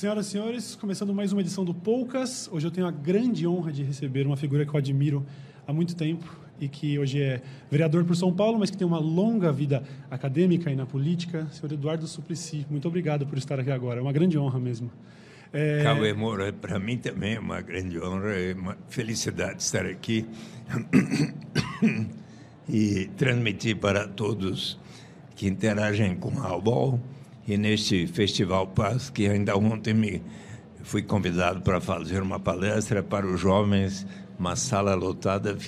Senhoras e senhores, começando mais uma edição do Poucas. Hoje eu tenho a grande honra de receber uma figura que eu admiro há muito tempo e que hoje é vereador por São Paulo, mas que tem uma longa vida acadêmica e na política, senhor Eduardo Suplicy. Muito obrigado por estar aqui agora, é uma grande honra mesmo. É... Cauê Moura, para mim também é uma grande honra, é uma felicidade estar aqui e transmitir para todos que interagem com a Albol e neste Festival Paz, que ainda ontem me fui convidado para fazer uma palestra para os jovens, uma sala lotada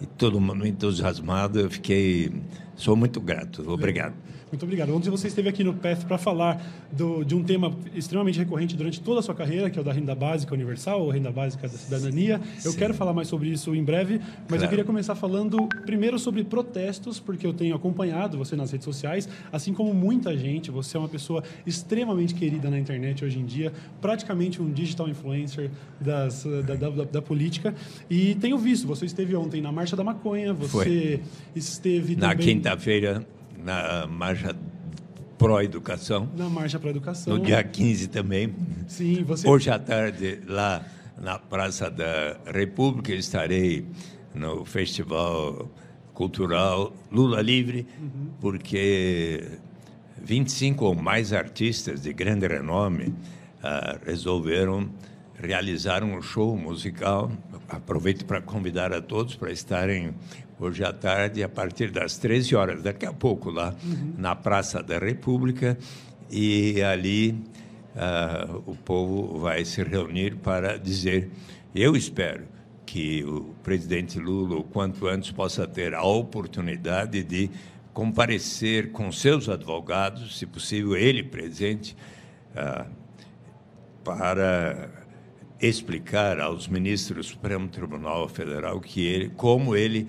e todo mundo entusiasmado. Eu fiquei, sou muito grato. Obrigado. Muito obrigado. Ontem você esteve aqui no PEF para falar do, de um tema extremamente recorrente durante toda a sua carreira, que é o da renda básica universal, ou renda básica da cidadania. Eu Sim. quero falar mais sobre isso em breve, mas claro. eu queria começar falando primeiro sobre protestos, porque eu tenho acompanhado você nas redes sociais, assim como muita gente. Você é uma pessoa extremamente querida na internet hoje em dia, praticamente um digital influencer das, da, da, da, da política. E tenho visto, você esteve ontem na Marcha da Maconha, você Foi. esteve na quinta-feira na marcha pró-educação. Na marcha pró-educação. No dia 15 também. Sim, você... Hoje à tarde, lá na Praça da República, estarei no Festival Cultural Lula Livre, uhum. porque 25 ou mais artistas de grande renome uh, resolveram realizar um show musical. Aproveito para convidar a todos para estarem hoje à tarde, a partir das 13 horas, daqui a pouco, lá uhum. na Praça da República, e ali uh, o povo vai se reunir para dizer. Eu espero que o presidente Lula, o quanto antes, possa ter a oportunidade de comparecer com seus advogados, se possível, ele presente, uh, para explicar aos ministros do Supremo Tribunal Federal que ele, como ele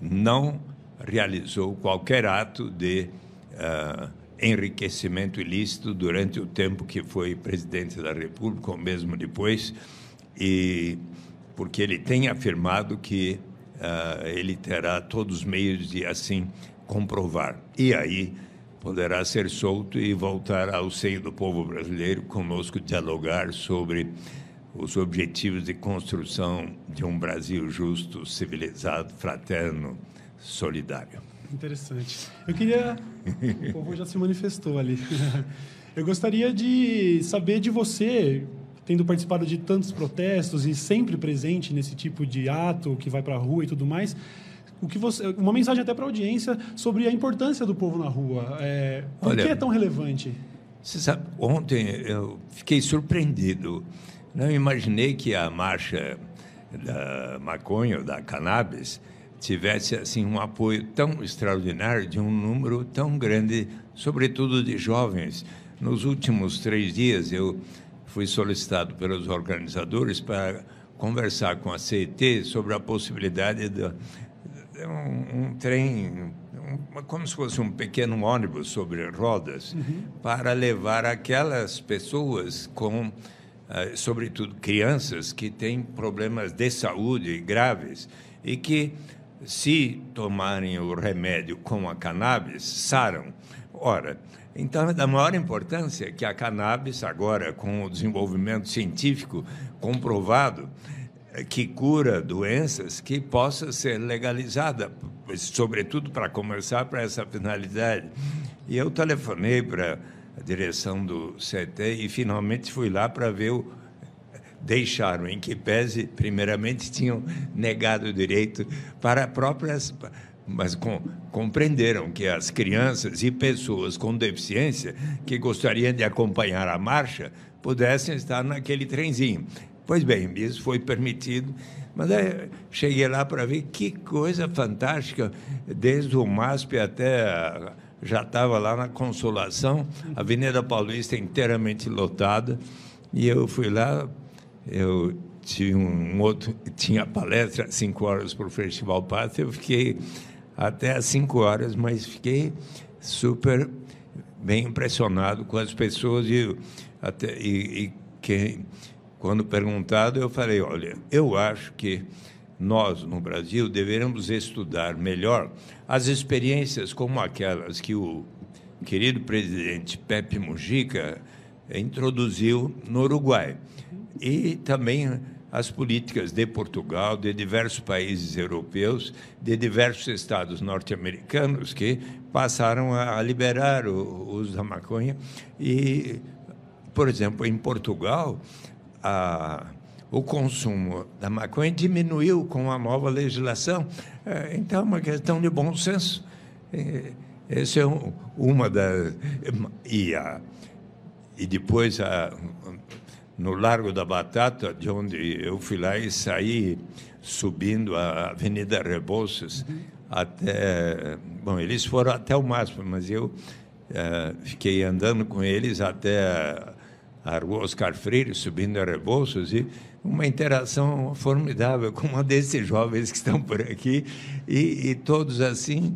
não realizou qualquer ato de uh, enriquecimento ilícito durante o tempo que foi presidente da República, ou mesmo depois, e porque ele tem afirmado que uh, ele terá todos os meios de assim comprovar. E aí poderá ser solto e voltar ao seio do povo brasileiro, conosco dialogar sobre os objetivos de construção de um Brasil justo, civilizado, fraterno, solidário. Interessante. Eu queria. O povo já se manifestou ali. Eu gostaria de saber de você, tendo participado de tantos protestos e sempre presente nesse tipo de ato que vai para a rua e tudo mais, o que você, uma mensagem até para a audiência sobre a importância do povo na rua. É, por Olha, que é tão relevante? Você sabe, ontem eu fiquei surpreendido não imaginei que a marcha da maconha ou da cannabis tivesse assim um apoio tão extraordinário de um número tão grande, sobretudo de jovens. Nos últimos três dias eu fui solicitado pelos organizadores para conversar com a CET sobre a possibilidade de um, um trem, um, como se fosse um pequeno ônibus sobre rodas, uhum. para levar aquelas pessoas com sobretudo crianças que têm problemas de saúde graves e que, se tomarem o remédio com a cannabis, saram. Ora, então é da maior importância que a cannabis, agora com o desenvolvimento científico comprovado, eh, que cura doenças, que possa ser legalizada, sobretudo para começar para essa finalidade. E eu telefonei para a direção do CT e finalmente fui lá para ver o deixaram em que pese primeiramente tinham negado o direito para próprias mas com, compreenderam que as crianças e pessoas com deficiência que gostariam de acompanhar a marcha pudessem estar naquele trenzinho. Pois bem, isso foi permitido, mas aí cheguei lá para ver que coisa fantástica, desde o MASP até a, já estava lá na Consolação, Avenida Paulista inteiramente lotada, e eu fui lá, eu tinha um outro, tinha palestra às 5 horas para o Festival Pátria, eu fiquei até às 5 horas, mas fiquei super bem impressionado com as pessoas e, até, e, e que, quando perguntado, eu falei, olha, eu acho que nós, no Brasil, deveríamos estudar melhor as experiências como aquelas que o querido presidente Pepe Mujica introduziu no Uruguai. E também as políticas de Portugal, de diversos países europeus, de diversos estados norte-americanos que passaram a liberar o uso da maconha. E, por exemplo, em Portugal, a, o consumo da maconha diminuiu com a nova legislação. É, então, é uma questão de bom senso. Essa é uma das. E, a, e depois, a, no Largo da Batata, de onde eu fui lá e saí subindo a Avenida Rebouças uhum. até. Bom, eles foram até o máximo, mas eu é, fiquei andando com eles até a Rua Oscar Freire, subindo a Rebouças, e uma interação formidável com uma desses jovens que estão por aqui, e, e todos assim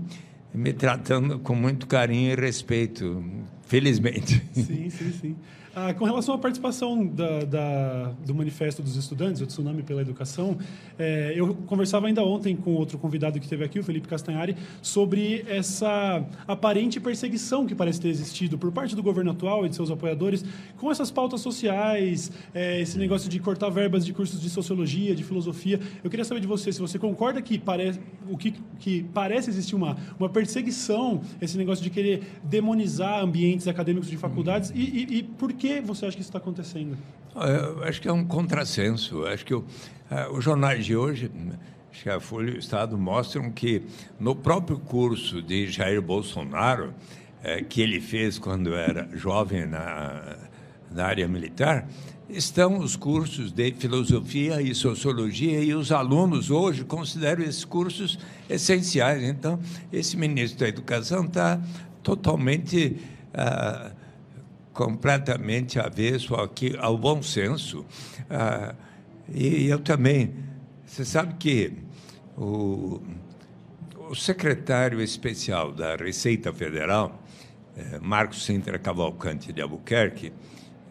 me tratando com muito carinho e respeito, felizmente. Sim, sim, sim. Ah, com relação à participação da, da, do Manifesto dos Estudantes, o Tsunami pela Educação, é, eu conversava ainda ontem com outro convidado que esteve aqui, o Felipe Castanhari, sobre essa aparente perseguição que parece ter existido por parte do governo atual e de seus apoiadores com essas pautas sociais, é, esse negócio de cortar verbas de cursos de sociologia, de filosofia. Eu queria saber de você se você concorda que parece, o que, que parece existir uma, uma perseguição, esse negócio de querer demonizar ambientes acadêmicos de faculdades, e, e, e por que que você acha que isso está acontecendo? Eu acho que é um contrassenso. Acho que o, uh, os jornais de hoje, acho que a Folha e o Estado mostram que no próprio curso de Jair Bolsonaro, uh, que ele fez quando era jovem na, na área militar, estão os cursos de filosofia e sociologia e os alunos hoje consideram esses cursos essenciais. Então, esse ministro da Educação está totalmente uh, completamente avesso aqui, ao bom senso. Ah, e eu também. Você sabe que o, o secretário especial da Receita Federal, eh, Marcos Sintra Cavalcante de Albuquerque,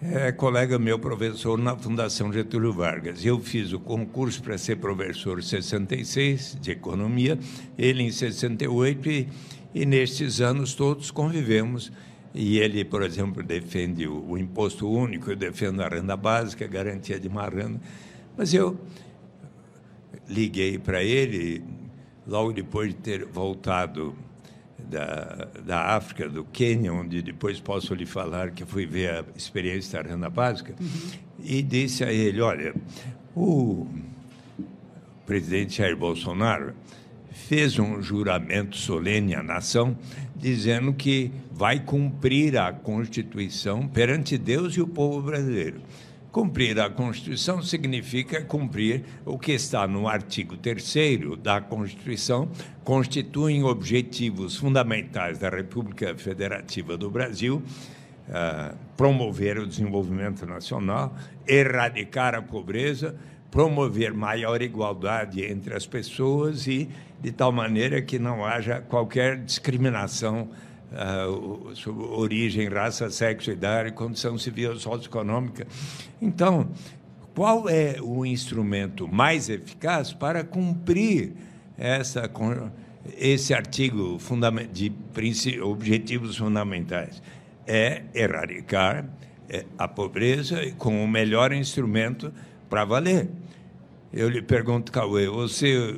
é colega meu professor na Fundação Getúlio Vargas. Eu fiz o concurso para ser professor em 66 de economia, ele em 68 e, e nestes anos todos convivemos e ele, por exemplo, defende o, o imposto único, eu defendo a renda básica, a garantia de uma renda. Mas eu liguei para ele, logo depois de ter voltado da, da África, do Quênia, onde depois posso lhe falar que fui ver a experiência da renda básica, uhum. e disse a ele: Olha, o presidente Jair Bolsonaro fez um juramento solene à nação, dizendo que vai cumprir a Constituição perante Deus e o povo brasileiro. Cumprir a Constituição significa cumprir o que está no artigo 3 da Constituição, constituem objetivos fundamentais da República Federativa do Brasil, uh, promover o desenvolvimento nacional, erradicar a pobreza, promover maior igualdade entre as pessoas e de tal maneira que não haja qualquer discriminação uh, sobre origem, raça, sexo, idade, condição civil, socioeconômica. Então, qual é o instrumento mais eficaz para cumprir essa, esse artigo de objetivos fundamentais? É erradicar é, a pobreza com o melhor instrumento para valer. Eu lhe pergunto, Cauê, você,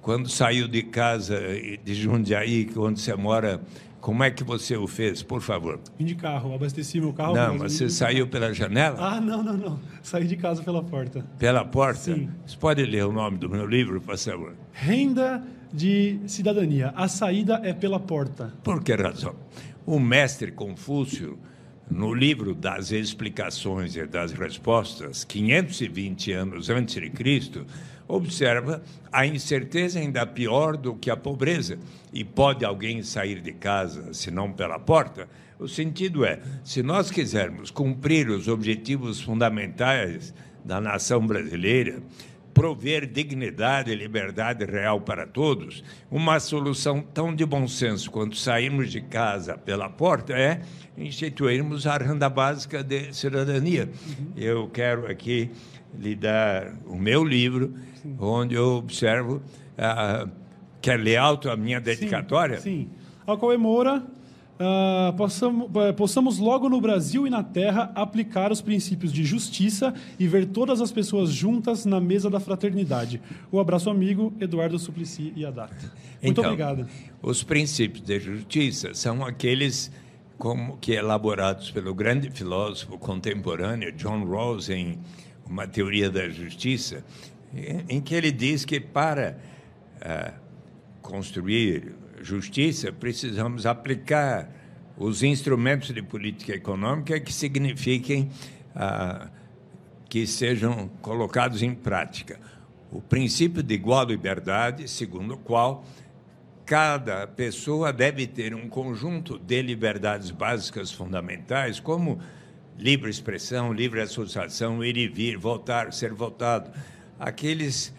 quando saiu de casa de Jundiaí, onde você mora, como é que você o fez, por favor? Vim de carro, abasteci meu carro. Não, mas você saiu pela janela? Ah, não, não, não. Saí de casa pela porta. Pela porta? Sim. Você pode ler o nome do meu livro, por favor? Renda de cidadania. A saída é pela porta. Por que razão? O mestre Confúcio no livro das explicações e das respostas, 520 anos antes de Cristo, observa a incerteza ainda pior do que a pobreza. E pode alguém sair de casa senão pela porta? O sentido é, se nós quisermos cumprir os objetivos fundamentais da nação brasileira, prover dignidade e liberdade real para todos, uma solução tão de bom senso quanto sairmos de casa pela porta é instituirmos a renda básica de cidadania. Uhum. Eu quero aqui lhe dar o meu livro, sim. onde eu observo. Uh, quer ler alto a minha dedicatória? Sim. sim. Ao Moura, Uh, possamos, uh, possamos logo no Brasil e na Terra aplicar os princípios de justiça e ver todas as pessoas juntas na mesa da fraternidade. O abraço amigo, Eduardo Suplicy e Haddad. Muito então, obrigado. Os princípios de justiça são aqueles como que elaborados pelo grande filósofo contemporâneo John Rawls em uma teoria da justiça, em que ele diz que para uh, construir justiça, precisamos aplicar os instrumentos de política econômica que signifiquem ah, que sejam colocados em prática. O princípio de igual liberdade, segundo o qual cada pessoa deve ter um conjunto de liberdades básicas fundamentais, como livre expressão, livre associação, ir e vir, votar, ser votado. Aqueles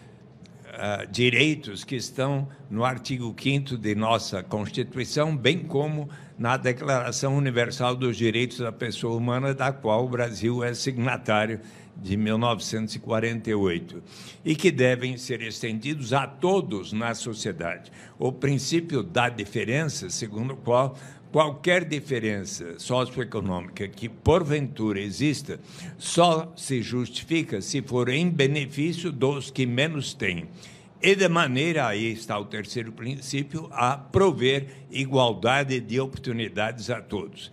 uh, direitos que estão no artigo 5 de nossa Constituição, bem como na Declaração Universal dos Direitos da Pessoa Humana, da qual o Brasil é signatário de 1948, e que devem ser estendidos a todos na sociedade. O princípio da diferença, segundo o qual qualquer diferença socioeconômica que porventura exista só se justifica se for em benefício dos que menos têm. E de maneira, aí está o terceiro princípio, a prover igualdade de oportunidades a todos.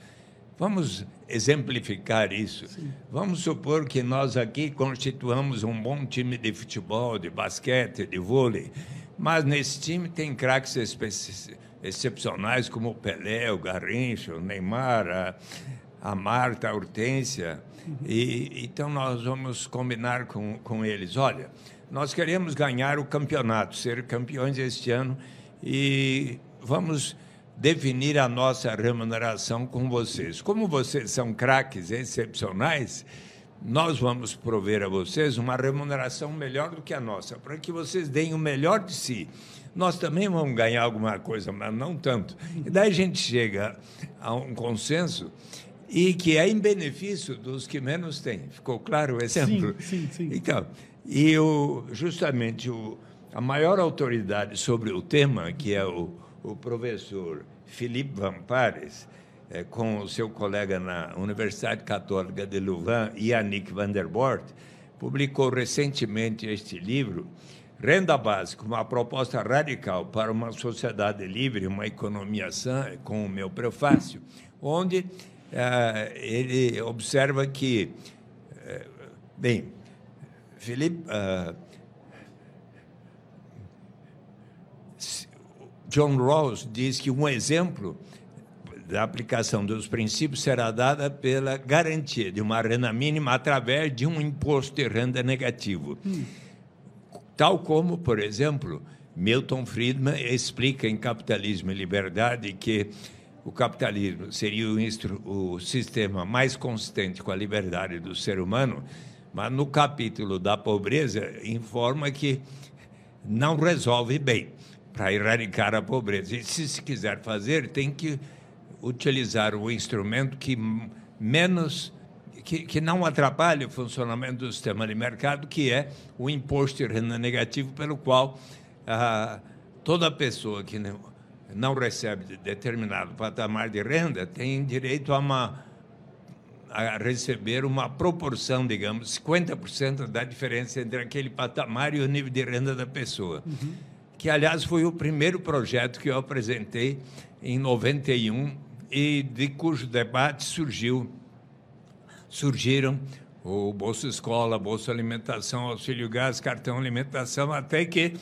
Vamos exemplificar isso. Sim. Vamos supor que nós aqui constituamos um bom time de futebol, de basquete, de vôlei, mas nesse time tem craques específicos excepcionais como o Pelé, o Garrincha, o Neymar, a, a Marta, a Hortência. Uhum. E, então nós vamos combinar com, com eles. Olha, nós queremos ganhar o campeonato, ser campeões este ano e vamos definir a nossa remuneração com vocês. Como vocês são craques excepcionais, nós vamos prover a vocês uma remuneração melhor do que a nossa, para que vocês deem o melhor de si nós também vamos ganhar alguma coisa, mas não tanto. E daí a gente chega a um consenso e que é em benefício dos que menos têm. Ficou claro o exemplo? Sim, sim, sim. Então, e o, justamente o, a maior autoridade sobre o tema, que é o, o professor Philippe Van Pares, é, com o seu colega na Universidade Católica de Louvain, Yannick van der Bort, publicou recentemente este livro, Renda básica, uma proposta radical para uma sociedade livre, uma economia sã, com o meu prefácio, onde eh, ele observa que, eh, bem, Felipe, uh, John Rawls diz que um exemplo da aplicação dos princípios será dada pela garantia de uma renda mínima através de um imposto de renda negativo. Hum. Tal como, por exemplo, Milton Friedman explica em Capitalismo e Liberdade que o capitalismo seria o, o, sistema mais consistente com a liberdade do ser humano, mas no capítulo da pobreza informa que não resolve bem para erradicar a pobreza. E se se quiser fazer, tem que utilizar o instrumento que menos que, que não atrapalhe o funcionamento do sistema de mercado, que é o imposto de renda negativo, pelo qual ah, toda pessoa que não, não recebe determinado patamar de renda tem direito a, uma, a receber uma proporção, digamos, 50% da diferença entre aquele patamar e o nível de renda da pessoa. Uhum. Que, aliás, foi o primeiro projeto que eu apresentei em 91 e de cujo debate surgiu surgiram o Bolsa Escola, Bolsa Alimentação, Auxílio Gás, Cartão Alimentação, até que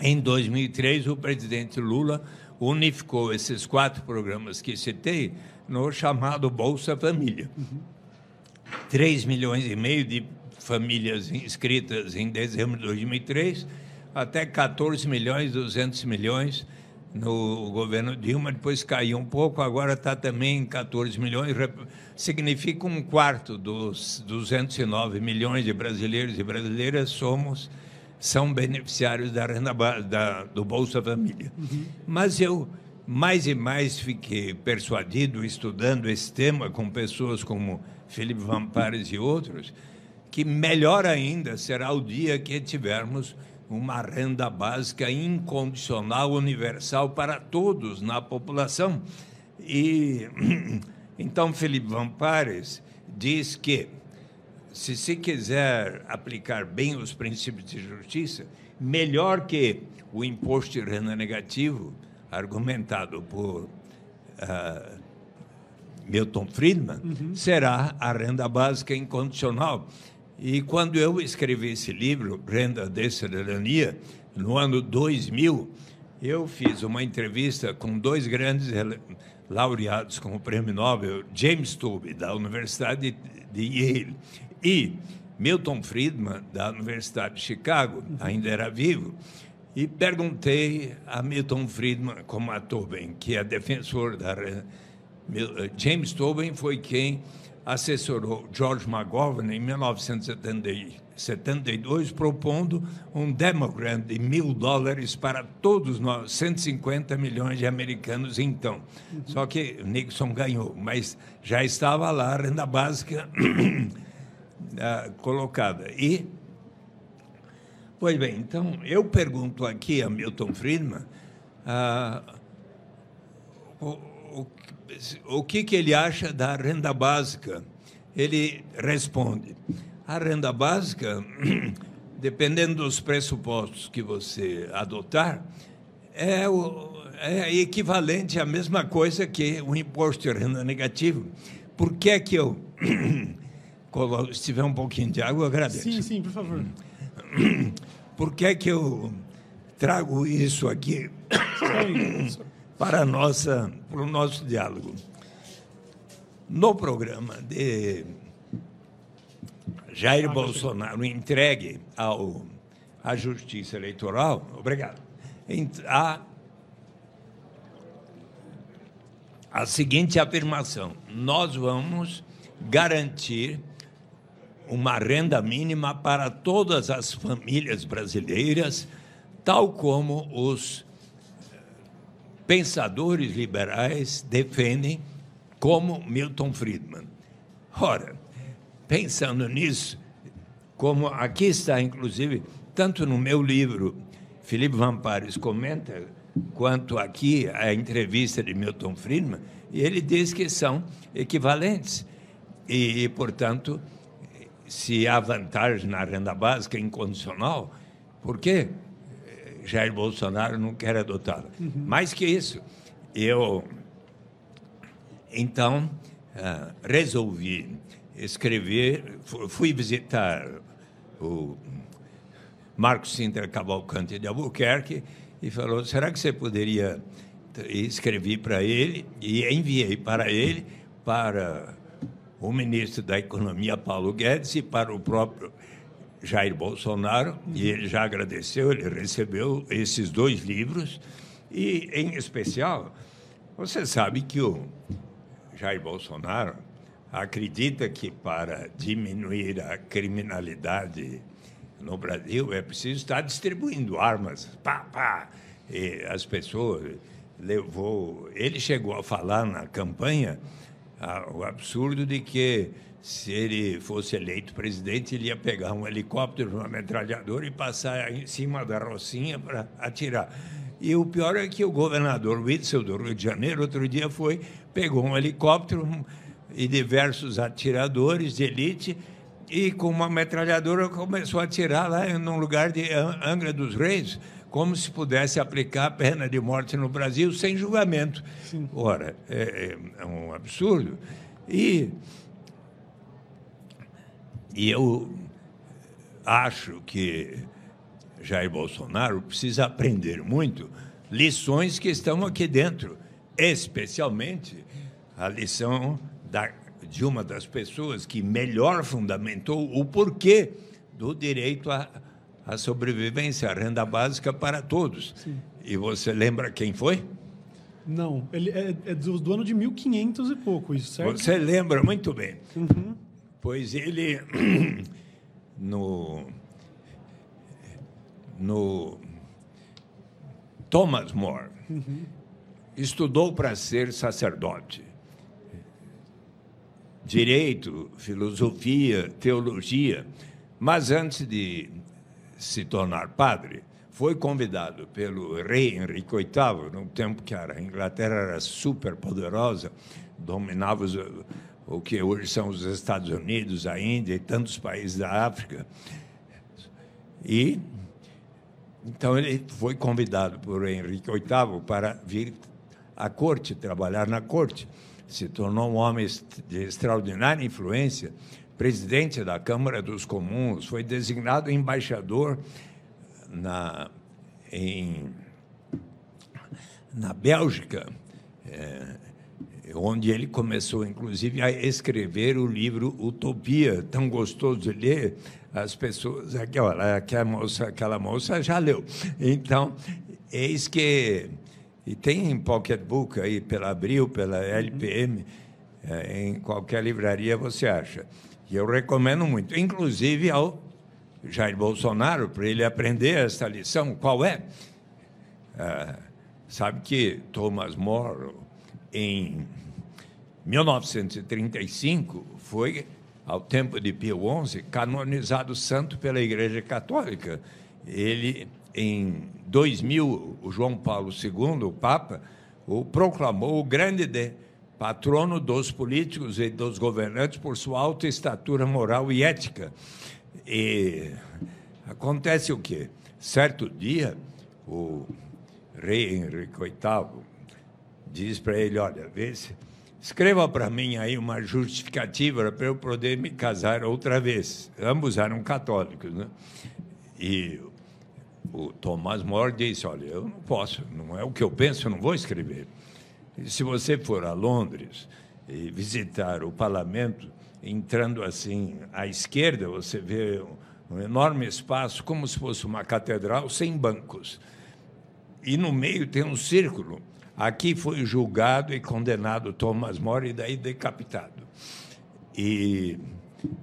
em 2003 o presidente Lula unificou esses quatro programas que citei no chamado Bolsa Família. Uhum. 3 milhões e meio de famílias inscritas em dezembro de 2003, até 14 milhões, 200 milhões no governo Dilma, depois caiu um pouco, agora está também em 14 milhões, significa um quarto dos 209 milhões de brasileiros e brasileiras somos são beneficiários da renda da, do Bolsa Família. Uhum. Mas eu mais e mais fiquei persuadido, estudando esse tema com pessoas como Felipe Vampares e outros, que melhor ainda será o dia que tivermos uma renda básica incondicional, universal para todos na população. E então Felipe Vampares diz que se se quiser aplicar bem os princípios de justiça, melhor que o imposto de renda negativo, argumentado por uh, Milton Friedman, uhum. será a renda básica incondicional. E quando eu escrevi esse livro, Renda de Cidadania, no ano 2000, eu fiz uma entrevista com dois grandes laureados com o prêmio Nobel, James Tobey, da Universidade de Yale, e Milton Friedman, da Universidade de Chicago, ainda era vivo, e perguntei a Milton Friedman, como a Tobin, que é defensor da. James Tobin foi quem assessorou George McGovern em 1972, propondo um demogram de mil dólares para todos nós, 150 milhões de americanos então. Uhum. Só que Nixon ganhou, mas já estava lá a renda básica colocada. E, pois bem, então eu pergunto aqui a Milton Friedman uh, o, o, o que, que ele acha da renda básica. Ele responde: a renda básica, dependendo dos pressupostos que você adotar, é, o, é equivalente à mesma coisa que o imposto de renda negativo. Por que é que eu se tiver um pouquinho de água, eu agradeço. Sim, sim, por favor. Por que é que eu trago isso aqui para, nossa, para o nosso diálogo? No programa de Jair Bolsonaro entregue ao, à Justiça Eleitoral, obrigado, a, a seguinte afirmação: nós vamos garantir uma renda mínima para todas as famílias brasileiras, tal como os pensadores liberais defendem, como Milton Friedman. Ora, pensando nisso, como aqui está, inclusive, tanto no meu livro, Felipe Vampares comenta, quanto aqui a entrevista de Milton Friedman, e ele diz que são equivalentes. E, e portanto, se há vantagem na renda básica incondicional, por que Jair Bolsonaro não quer adotá-la? Uhum. Mais que isso, eu, então, uh, resolvi escrever, fui visitar o Marcos Sinter Cavalcante de Albuquerque e falou: será que você poderia escrever para ele? E enviei para ele para o ministro da Economia, Paulo Guedes, e para o próprio Jair Bolsonaro, e ele já agradeceu, ele recebeu esses dois livros, e, em especial, você sabe que o Jair Bolsonaro acredita que para diminuir a criminalidade no Brasil é preciso estar distribuindo armas, pá, pá, e as pessoas levou, ele chegou a falar na campanha o absurdo de que se ele fosse eleito presidente, ele ia pegar um helicóptero, uma metralhadora e passar em cima da Rocinha para atirar. E o pior é que o governador Witzel do Rio de Janeiro, outro dia foi, pegou um helicóptero e diversos atiradores de elite e com uma metralhadora começou a atirar lá num lugar de Angra dos Reis como se pudesse aplicar a pena de morte no Brasil sem julgamento. Sim. Ora, é, é, um absurdo. E, e eu acho que Jair Bolsonaro precisa aprender muito lições que estão aqui dentro, especialmente a lição da, de uma das pessoas que melhor fundamentou o porquê do direito a a sobrevivência, a renda básica para todos. Sim. E você lembra quem foi? Não, ele é, é do, do, ano de 1500 e pouco, isso, certo? Você lembra muito bem. Uhum. Pois ele, no, no Thomas More, uhum. estudou para ser sacerdote. Direito, filosofia, teologia. Mas antes de se tornar padre, foi convidado pelo rei Henrique VIII, no tempo que a Inglaterra era super poderosa, dominava os, o que hoje são os Estados Unidos, a Índia e tantos países da África. E então ele foi convidado por Henrique VIII para vir à corte, trabalhar na corte. Se tornou um homem de extraordinária influência, presidente da Câmara dos Comuns, foi designado embaixador na, em, na Bélgica, é, onde ele começou, inclusive, a escrever o livro Utopia, tão gostoso de ler. As pessoas, aquela, aquela, moça, aquela moça já leu. Então, eis que. E tem em pocketbook aí, pela Abril, pela LPM, é, em qualquer livraria você acha. E eu recomendo muito, inclusive ao Jair Bolsonaro, para ele aprender essa lição. Qual é? é sabe que Thomas More, em 1935, foi, ao tempo de Pio XI, canonizado santo pela Igreja Católica. Ele, em 2000, o João Paulo II, o Papa, o proclamou o grande de patrono dos políticos e dos governantes por sua alta estatura moral e ética. E acontece o quê? Certo dia, o rei Henrique VIII diz para ele: Olha, vê se, escreva para mim aí uma justificativa para eu poder me casar outra vez. Ambos eram católicos, né? E o Thomas More disse: Olha, eu não posso, não é o que eu penso, eu não vou escrever. E se você for a Londres e visitar o parlamento, entrando assim à esquerda, você vê um enorme espaço, como se fosse uma catedral, sem bancos. E no meio tem um círculo. Aqui foi julgado e condenado Thomas More e daí decapitado. E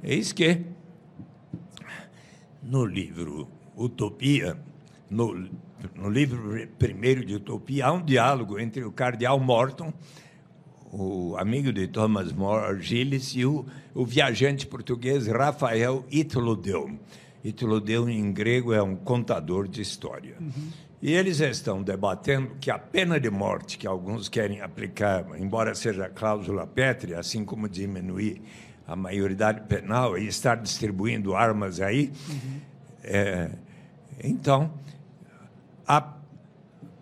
eis que, no livro Utopia, no, no livro primeiro de Utopia, há um diálogo entre o cardeal Morton o amigo de Thomas More, Gilles, e o, o viajante português Rafael Itlodeu. Itlodeu, em grego, é um contador de história. Uhum. E eles estão debatendo que a pena de morte que alguns querem aplicar, embora seja cláusula pétrea, assim como diminuir a maioridade penal e estar distribuindo armas aí, uhum. é, então, a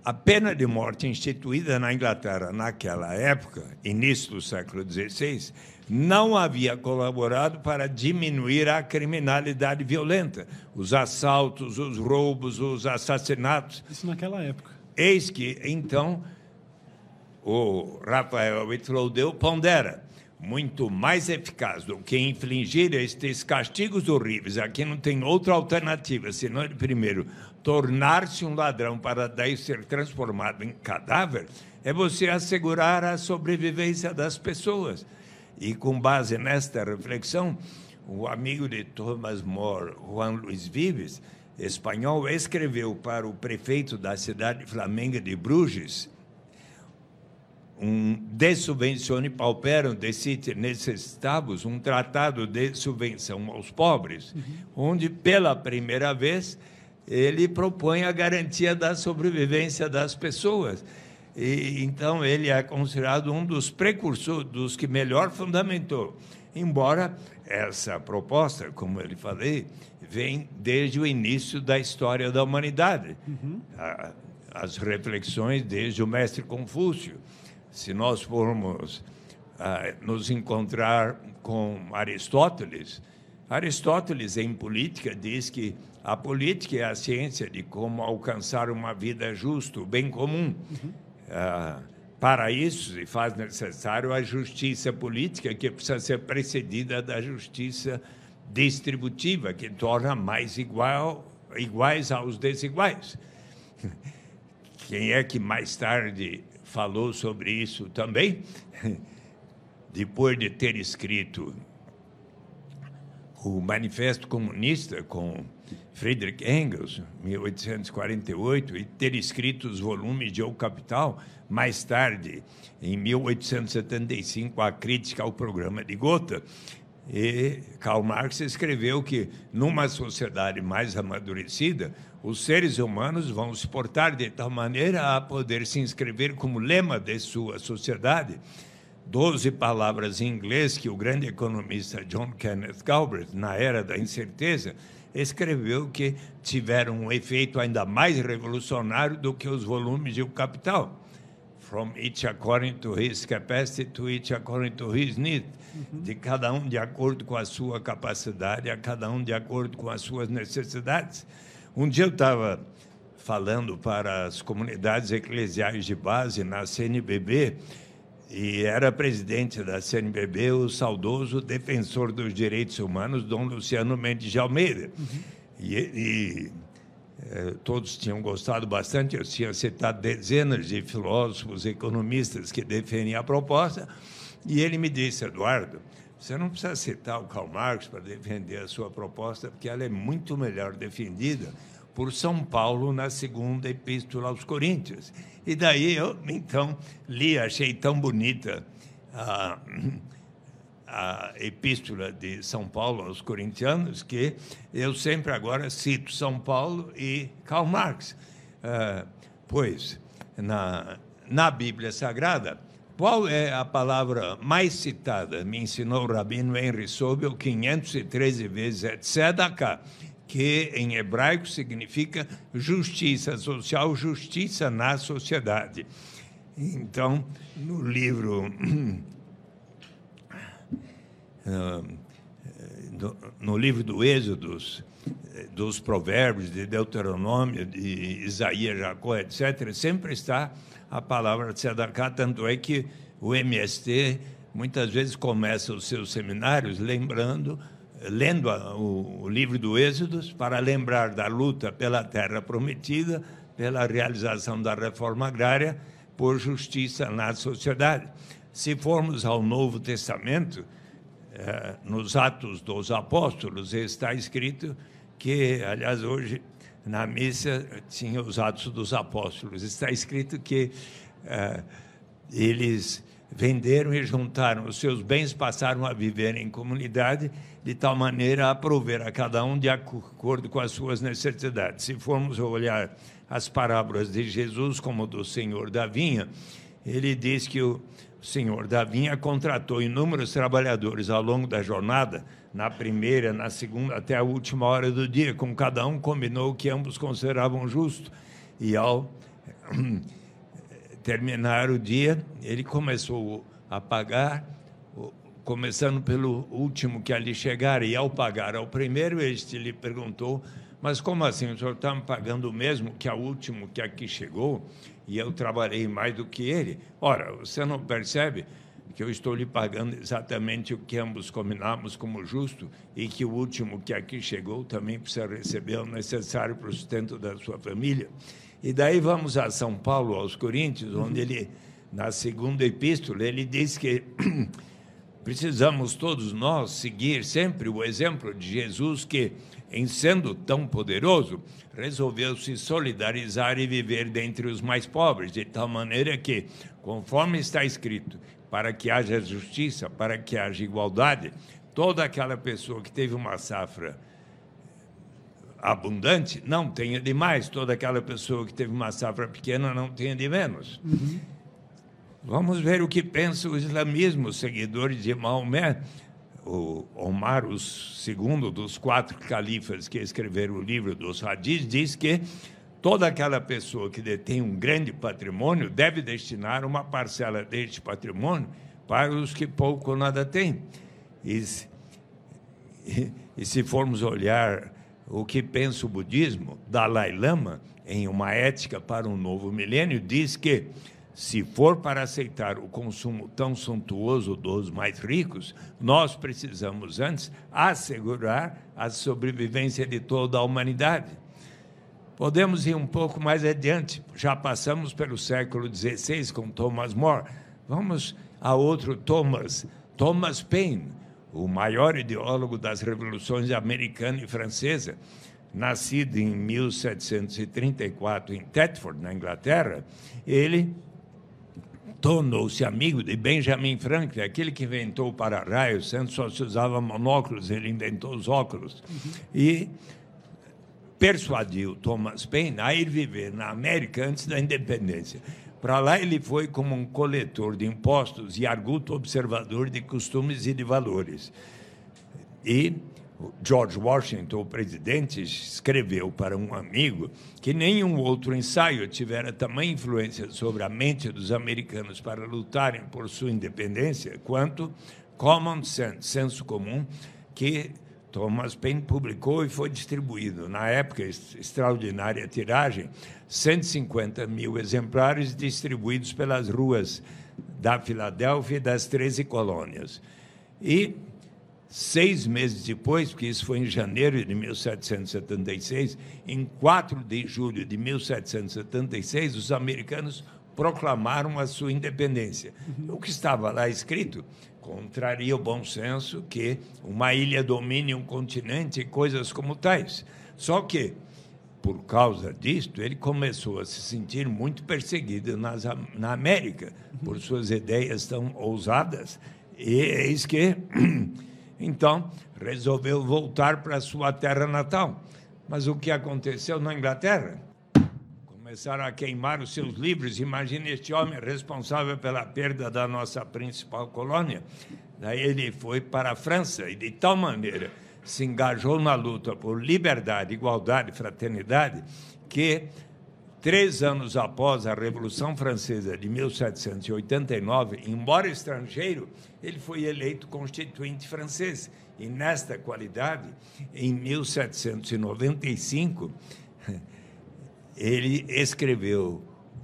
a pena de morte instituída na Inglaterra naquela época, início do século XVI, não havia colaborado para diminuir a criminalidade violenta, os assaltos, os roubos, os assassinatos. Isso naquela época. Eis que, então, o Rafael Itlodeu pondera muito mais eficaz do que infligir estes castigos horríveis. Aqui não tem outra alternativa, senão, primeiro, tornar-se um ladrão para daí ser transformado em cadáver, é você assegurar a sobrevivência das pessoas. E com base nesta reflexão, o amigo de Thomas More, Juan Luiz Vives, espanhol, escreveu para o prefeito da cidade flamenga de Bruges um de subvencione pauperum decite necessitados, um tratado de subvenção aos pobres, uhum. onde pela primeira vez ele propõe a garantia da sobrevivência das pessoas. E, então, ele é considerado um dos precursores, dos que melhor fundamentou. Embora essa proposta, como ele falei, vem desde o início da história da humanidade. Uhum. As reflexões desde o mestre Confúcio. Se nós formos nos encontrar com Aristóteles, Aristóteles, em política, diz que a política é a ciência de como alcançar uma vida justa, o bem comum. Uhum. Ah, para isso, se faz necessário a justiça política, que precisa ser precedida da justiça distributiva, que torna mais igual, iguais aos desiguais. Quem é que mais tarde falou sobre isso também? Depois de ter escrito o Manifesto Comunista com Friedrich Engels, 1848, e ter escrito os volumes de O Capital, mais tarde, em 1875, a crítica ao programa de Gotha, E Karl Marx escreveu que, numa sociedade mais amadurecida, os seres humanos vão se portar de tal maneira a poder se inscrever como lema de sua sociedade. Doze palavras em inglês que o grande economista John Kenneth Galbraith, na era da incerteza, escreveu que tiveram um efeito ainda mais revolucionário do que os volumes de O Capital. From each according to his capacity to each according to his need. Uhum. De cada um de acordo com a sua capacidade, a cada um de acordo com as suas necessidades. Um dia eu estava falando para as comunidades eclesiais de base na CNBB e era presidente da CNBB o saudoso defensor dos direitos humanos, Dom Luciano Mendes de Almeida. Uhum. E, e é, todos tinham gostado bastante, eu tinha citado dezenas de filósofos, economistas que defendem a proposta, e ele me disse, Eduardo, você não precisa citar o Karl Marx para defender a sua proposta, porque ela é muito melhor defendida por São Paulo na segunda epístola aos Coríntios. E daí eu, então, li, achei tão bonita a, a epístola de São Paulo aos Coríntios que eu sempre agora cito São Paulo e Karl Marx. Uh, pois, na, na Bíblia Sagrada, qual é a palavra mais citada? Me ensinou o Rabino Henry Sobel 513 vezes, é que em hebraico significa justiça social, justiça na sociedade. Então, no livro no livro do Êxodo, dos Provérbios, de Deuteronômio, de Isaías, Jacó, etc., sempre está a palavra tzedakah, tanto é que o MST muitas vezes começa os seus seminários lembrando, lendo o, livro do Êxodo para lembrar da luta pela terra prometida, pela realização da reforma agrária, por justiça na sociedade. Se formos ao Novo Testamento, eh, nos Atos dos Apóstolos está escrito que, aliás, hoje na missa tinha os Atos dos Apóstolos. Está escrito que uh, eles venderam e juntaram os seus bens, passaram a viver em comunidade, de tal maneira a prover a cada um de acordo com as suas necessidades. Se formos olhar as parábolas de Jesus, como do Senhor da Vinha, ele diz que o Senhor da Vinha contratou inúmeros trabalhadores ao longo da jornada na primeira, na segunda, até a última hora do dia, com cada um combinou o que ambos consideravam justo. E ao terminar o dia, ele começou a pagar, começando pelo último que ali chegara, e ao pagar ao primeiro, este lhe perguntou: Mas como assim? O senhor está me pagando o mesmo que ao último que aqui chegou? E eu trabalhei mais do que ele? Ora, você não percebe? que eu estou lhe pagando exatamente o que ambos combinamos como justo e que o último que aqui chegou também precisa receber o necessário para o sustento da sua família. E daí vamos a São Paulo, aos Coríntios, onde ele, na segunda epístola, ele diz que precisamos todos nós seguir sempre o exemplo de Jesus que, em sendo tão poderoso, resolveu se solidarizar e viver dentre os mais pobres, de tal maneira que, conforme está escrito, para que haja justiça, para que haja igualdade, toda aquela pessoa que teve uma safra abundante não tenha de mais, toda aquela pessoa que teve uma safra pequena não tenha de menos. Uhum. Vamos ver o que pensa o islamismo, seguidores de Maomé. O Omar, o segundo dos quatro califas que escreveram o livro dos Hadis, diz que toda aquela pessoa que detém um grande patrimônio deve destinar uma parcela deste patrimônio para os que pouco ou nada têm. E, e, e se formos olhar o que pensa o budismo, Dalai Lama, em uma ética para um novo milênio, diz que se for para aceitar o consumo tão suntuoso dos mais ricos, nós precisamos antes assegurar a sobrevivência de toda a humanidade. Podemos ir um pouco mais adiante, já passamos pelo século XVI com Thomas More. Vamos a outro Thomas, Thomas Paine, o maior ideólogo das revoluções americana e francesa, nascido em 1734 em Thetford, na Inglaterra, ele tornou-se amigo de Benjamin Franklin, aquele que inventou o para-raio, sendo só se usava monóculos, ele inventou os óculos. Uhum. E persuadiu Thomas Paine a ir viver na América antes da independência. Para lá ele foi como um coletor de impostos e arguto observador de costumes e de valores. E George Washington, o presidente, escreveu para um amigo que nenhum outro ensaio tivera tamanha influência sobre a mente dos americanos para lutarem por sua independência quanto Common Sense, senso comum, que Thomas Paine publicou e foi distribuído. Na época, extraordinária tiragem, 150 mil exemplares distribuídos pelas ruas da Filadélfia e das 13 colônias. E Seis meses depois, porque isso foi em janeiro de 1776, em 4 de julho de 1776, os americanos proclamaram a sua independência. O que estava lá escrito contraria o bom senso que uma ilha domine um continente e coisas como tais. Só que, por causa disto, ele começou a se sentir muito perseguido nas, na América por suas ideias tão ousadas. E eis que Então, resolveu voltar para sua terra natal. Mas o que aconteceu na Inglaterra? Começaram a queimar os seus livros. Imagine este homem responsável pela perda da nossa principal colônia. Daí ele foi para a França e, de tal maneira, se engajou na luta por liberdade, igualdade fraternidade, que Três anos após a Revolução Francesa de 1789, embora estrangeiro, ele foi eleito constituinte francês. E nesta qualidade, em 1795, ele escreveu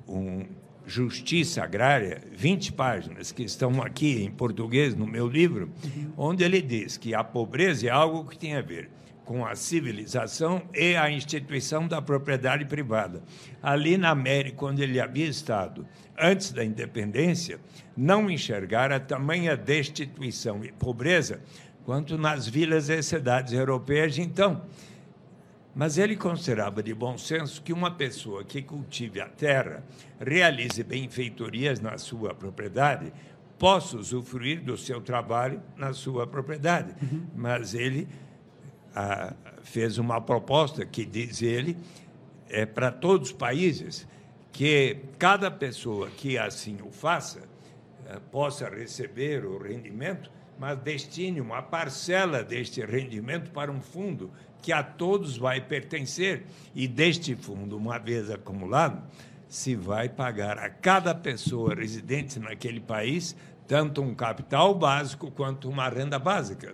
um Justiça Agrária, 20 páginas, que estão aqui em português no meu livro, onde ele diz que a pobreza é algo que tem a ver com a civilização e a instituição da propriedade privada. Ali na América, onde ele havia estado antes da independência, não enxergara tamanha destituição e pobreza quanto nas vilas e cidades europeias de então. Mas ele considerava de bom senso que uma pessoa que cultive a terra, realize benfeitorias na sua propriedade, possa usufruir do seu trabalho na sua propriedade. Uhum. Mas ele a, fez uma proposta que, diz ele, é para todos os países, que cada pessoa que assim o faça possa receber o rendimento, mas destine uma parcela deste rendimento para um fundo que a todos vai pertencer. E deste fundo, uma vez acumulado, se vai pagar a cada pessoa residente naquele país tanto um capital básico quanto uma renda básica.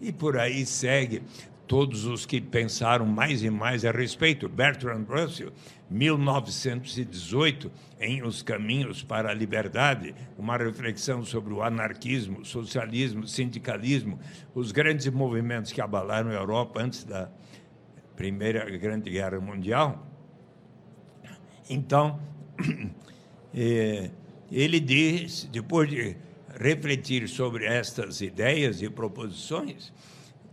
E por aí segue todos os que pensaram mais e mais a respeito. Bertrand Russell, 1918, em Os Caminhos para a Liberdade, uma reflexão sobre o anarquismo, socialismo, sindicalismo, os grandes movimentos que abalaram a Europa antes da Primeira Grande Guerra Mundial. Então, eh, ele diz, depois de refletir sobre estas ideias e proposições,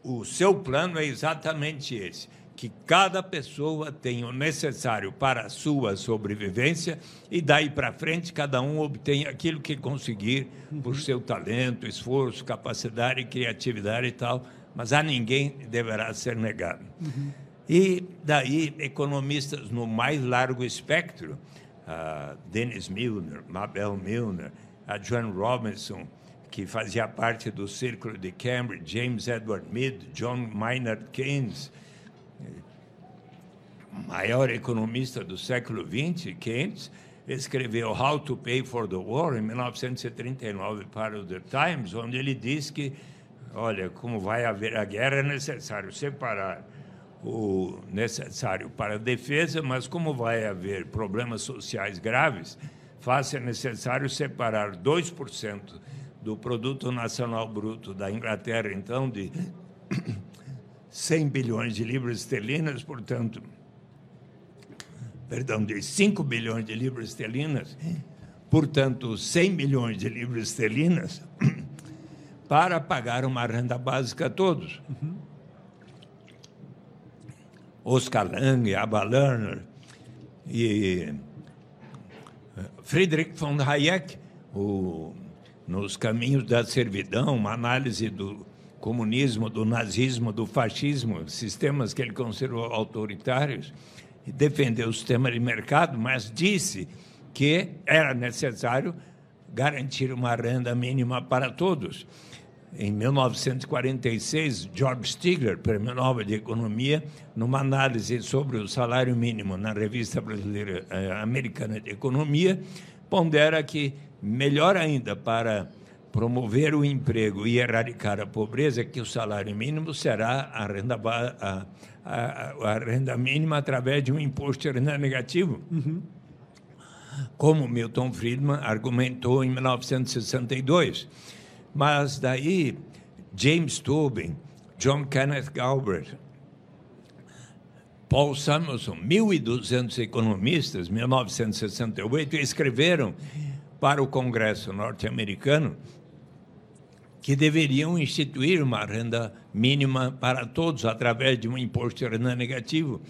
o seu plano é exatamente esse: que cada pessoa tenha o necessário para a sua sobrevivência e daí para frente cada um obtenha aquilo que conseguir por seu talento, esforço, capacidade, criatividade e tal, mas a ninguém deverá ser negado. Uhum. E daí economistas no mais largo espectro, uh, Dennis Milner, Mabel Milner, a Joan Robinson, que fazia parte do círculo de Cambridge, James Edward Mead, John Maynard Keynes, maior economista do século XX, Keynes, escreveu How to Pay for the War em 1939 para o The Times, onde ele diz que, olha, como vai haver a guerra, é necessário separar o necessário para a defesa, mas como vai haver problemas sociais graves, faz-se necessário separar 2% do produto nacional bruto da Inglaterra, então, de 100 bilhões de libras esterlinas, portanto, perdão, de 5 bilhões de libras esterlinas, portanto, 100 milhões de libras esterlinas, para pagar uma renda básica a todos. Uhum. Oscar Lange, Abba Lerner e Friedrich von Hayek o, nos caminhos da servidão, uma análise do comunismo, do nazismo, do fascismo, sistemas que ele considerou autoritários, defendeu o sistema de mercado, mas disse que era necessário garantir uma renda mínima para todos. Em 1946, George Stigler, Prêmio Nobel de Economia, numa análise sobre o salário mínimo na Revista Brasileira eh, Americana de Economia, pondera que melhor ainda para promover o emprego e erradicar a pobreza que o salário mínimo será a renda, a, a, a renda mínima através de um imposto de renda negativo. Uhum. Como Milton Friedman argumentou em 1962. Mas daí, James Tobin, John Kenneth Galbraith, Paul Samuelson, 1.200 economistas, 1968, escreveram para o Congresso norte-americano que deveriam instituir uma renda mínima para todos através de um imposto de renda negativo.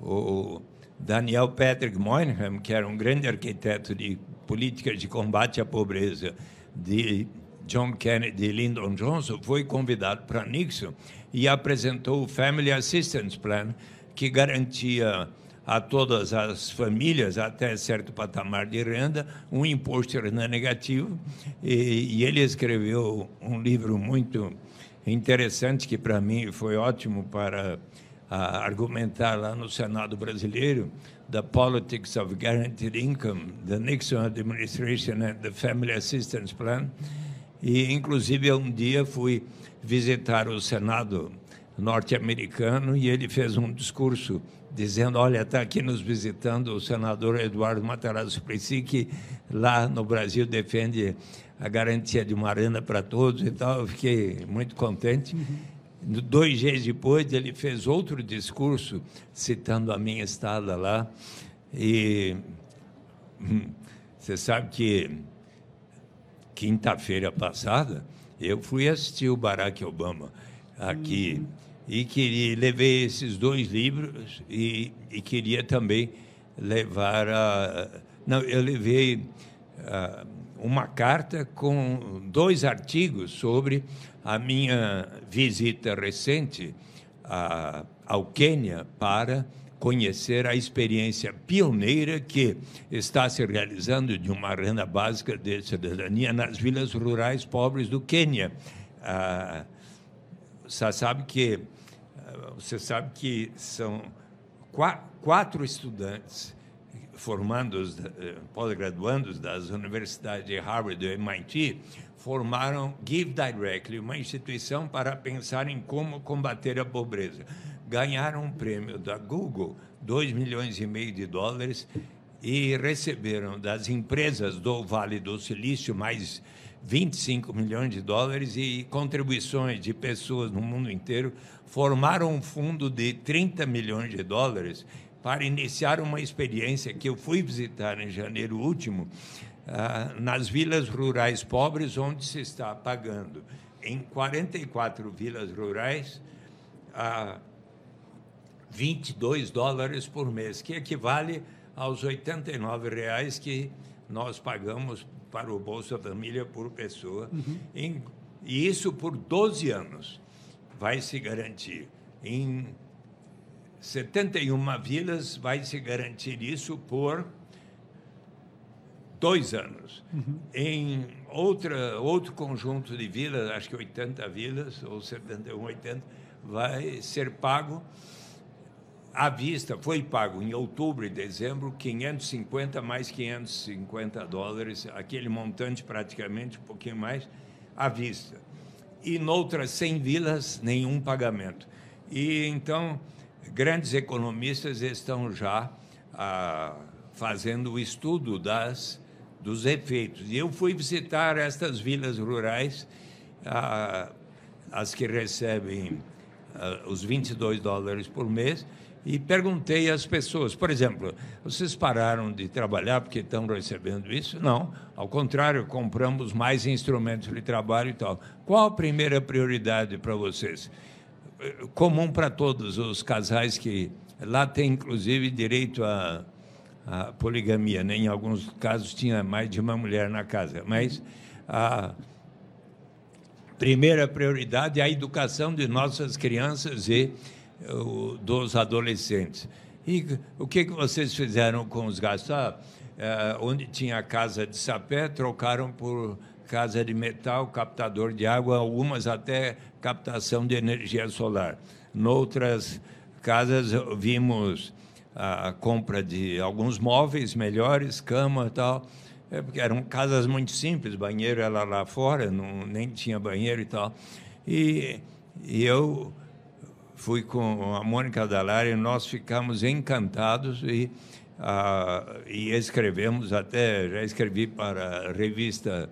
O Daniel Patrick Moynihan, que era um grande arquiteto de políticas de combate à pobreza de John Kennedy e Lyndon Johnson, foi convidado para Nixon e apresentou o Family Assistance Plan, que garantia a todas as famílias, até certo patamar de renda, um imposto de renda negativo. E, e ele escreveu um livro muito interessante, que para mim foi ótimo para argumentar lá no Senado brasileiro, The Politics of Guaranteed Income, the Nixon Administration and the Family Assistance Plan. E, inclusive, um dia fui visitar o Senado norte-americano e ele fez um discurso dizendo, olha, está aqui nos visitando o senador Eduardo Matarazzo Suplicy, que lá no Brasil defende a garantia de uma renda para todos e tal. Eu fiquei muito contente. Uhum. Dois dias depois, ele fez outro discurso, citando a minha estada lá. E hum, você sabe que quinta-feira passada, eu fui assistir o Barack Obama aqui. Uhum e queria, levei esses dois livros e, e queria também levar a. Não, eu levei a, uma carta com dois artigos sobre a minha visita recente a, ao Quênia para conhecer a experiência pioneira que está se realizando de uma renda básica de cidadania nas vilas rurais pobres do Quênia. Ah, você sabe que você sabe que são quatro estudantes formandos, eh, pós-graduandos das universidades de Harvard e MIT, formaram Give Directly, uma instituição para pensar em como combater a pobreza. Ganharam um prêmio da Google, 2 milhões e meio de dólares, e receberam das empresas do Vale do Silício mais 25 milhões de dólares e contribuições de pessoas no mundo inteiro formaram um fundo de 30 milhões de dólares para iniciar uma experiência que eu fui visitar em janeiro último, ah, nas vilas rurais pobres, onde se está pagando em 44 vilas rurais a 22 dólares por mês, que equivale aos 89 reais que nós pagamos para o Bolsa Família por pessoa. Uhum. Em, e isso por 12 anos vai se garantir. Em 71 vilas vai se garantir isso por dois anos. Uhum. Em outra, outro conjunto de vilas, acho que 80 vilas, ou 71, 80, vai ser pago à vista, foi pago em outubro e dezembro 550 mais 550 dólares, aquele montante praticamente um pouquinho mais à vista. E noutras 100 vilas, nenhum pagamento. E então, grandes economistas estão já ah, fazendo o estudo das, dos efeitos. E eu fui visitar estas vilas rurais, ah, as que recebem ah, os 22 dólares por mês, e perguntei às pessoas, por exemplo, vocês pararam de trabalhar porque estão recebendo isso? Não, ao contrário, compramos mais instrumentos de trabalho e tal. Qual a primeira prioridade para vocês? Comum para todos os casais que lá tem inclusive direito a, a poligamia, né? em alguns casos tinha mais de uma mulher na casa, mas a primeira prioridade é a educação de nossas crianças e o, dos adolescentes. E o que, que vocês fizeram com os gastos? Ah, é, onde tinha a casa de sapé, trocaram por casa de metal, captador de água, algumas até captação de energia solar. Noutras casas vimos a compra de alguns móveis melhores, cama e tal, é, porque eram casas muito simples, banheiro era lá fora, não, nem tinha banheiro e tal. E, e eu fui com a Mônica Dalari, nós ficamos encantados e, uh, e escrevemos até, já escrevi para a revista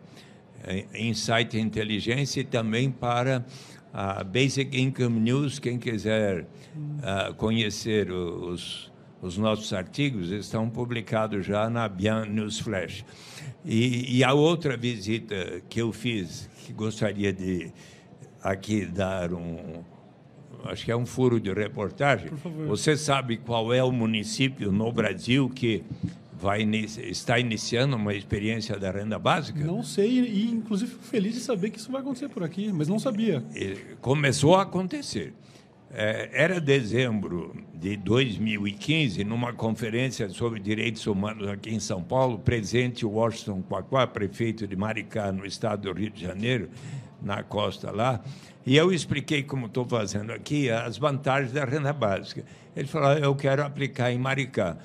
Insight Inteligência e também para a Basic Income News, quem quiser uh, conhecer os, os nossos artigos, estão publicados já na Bian News Flash. E, e a outra visita que eu fiz, que gostaria de aqui dar um, acho que é um furo de reportagem. Você sabe qual é o município no Brasil que vai está iniciando uma experiência da renda básica? Não sei e inclusive fico feliz de saber que isso vai acontecer por aqui, mas não sabia. Começou a acontecer. É, era dezembro de 2015, numa conferência sobre direitos humanos aqui em São Paulo, presente Washington Quaquá, prefeito de Maricá, no estado do Rio de Janeiro, na costa lá, e eu expliquei, como estou fazendo aqui, as vantagens da renda básica. Ele falou: eu quero aplicar em Maricá.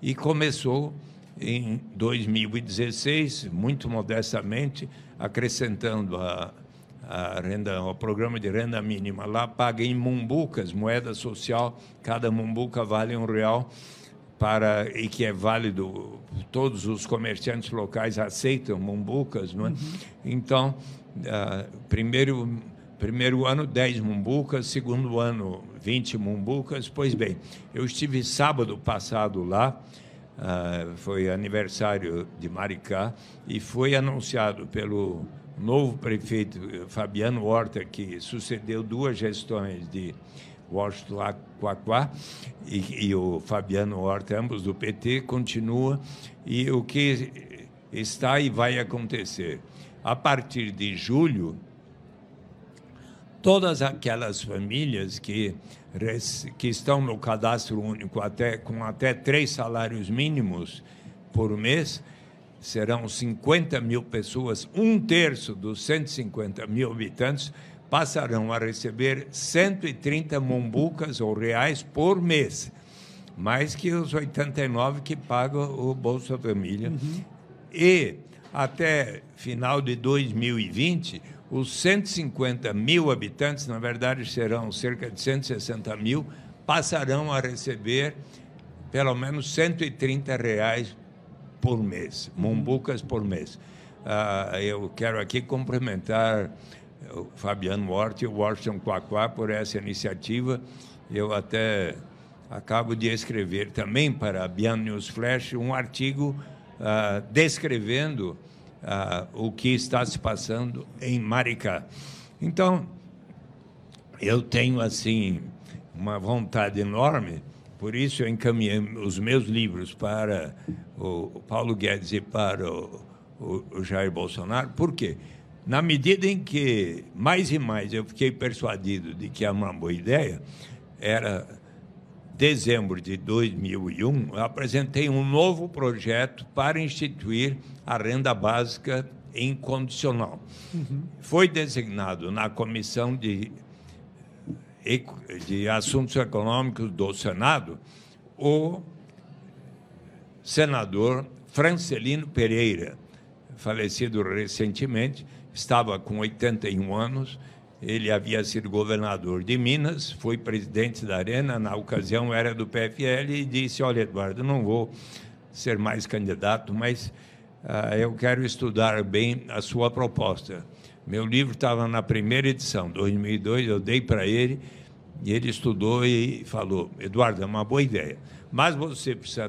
E começou em 2016, muito modestamente, acrescentando a, a renda, o programa de renda mínima. Lá paga em mumbucas, moeda social, cada mumbuca vale um real para e que é válido todos os comerciantes locais aceitam mumbucas, não é? Uhum. Então, uh, primeiro Primeiro ano, 10 mumbucas, segundo ano, 20 mumbucas. Pois bem, eu estive sábado passado lá, uh, foi aniversário de Maricá, e foi anunciado pelo novo prefeito Fabiano Horta, que sucedeu duas gestões de Washington Quaquá e, e o Fabiano Horta, ambos do PT, continua. E o que está e vai acontecer? A partir de julho, todas aquelas famílias que, que estão no cadastro único até, com até três salários mínimos por mês, serão 50 mil pessoas, um terço dos 150 mil habitantes passarão a receber 130 mumbucas ou reais por mês, mais que os 89 que pagam o Bolsa Família. Uhum. E até final de 2020, os 150 mil habitantes, na verdade serão cerca de 160 mil, passarão a receber pelo menos 130 reais por mês, mumbucas por mês. Ah, eu quero aqui cumprimentar o Fabiano Hort e o Washington Quaquá por essa iniciativa. Eu até acabo de escrever também para a Bian News Flash um artigo ah, descrevendo ah, o que está se passando em Maricá. Então, eu tenho assim uma vontade enorme, por isso eu encaminhei os meus livros para o Paulo Guedes e para o, o, o Jair Bolsonaro. Por quê? Na medida em que mais e mais eu fiquei persuadido de que é uma boa ideia, era dezembro de 2001, eu apresentei um novo projeto para instituir a renda básica incondicional. Uhum. Foi designado na Comissão de, de Assuntos Econômicos do Senado o senador Francelino Pereira, falecido recentemente, estava com 81 anos ele havia sido governador de Minas, foi presidente da Arena, na ocasião era do PFL, e disse: Olha, Eduardo, não vou ser mais candidato, mas uh, eu quero estudar bem a sua proposta. Meu livro estava na primeira edição, 2002, eu dei para ele, e ele estudou e falou: Eduardo, é uma boa ideia, mas você precisa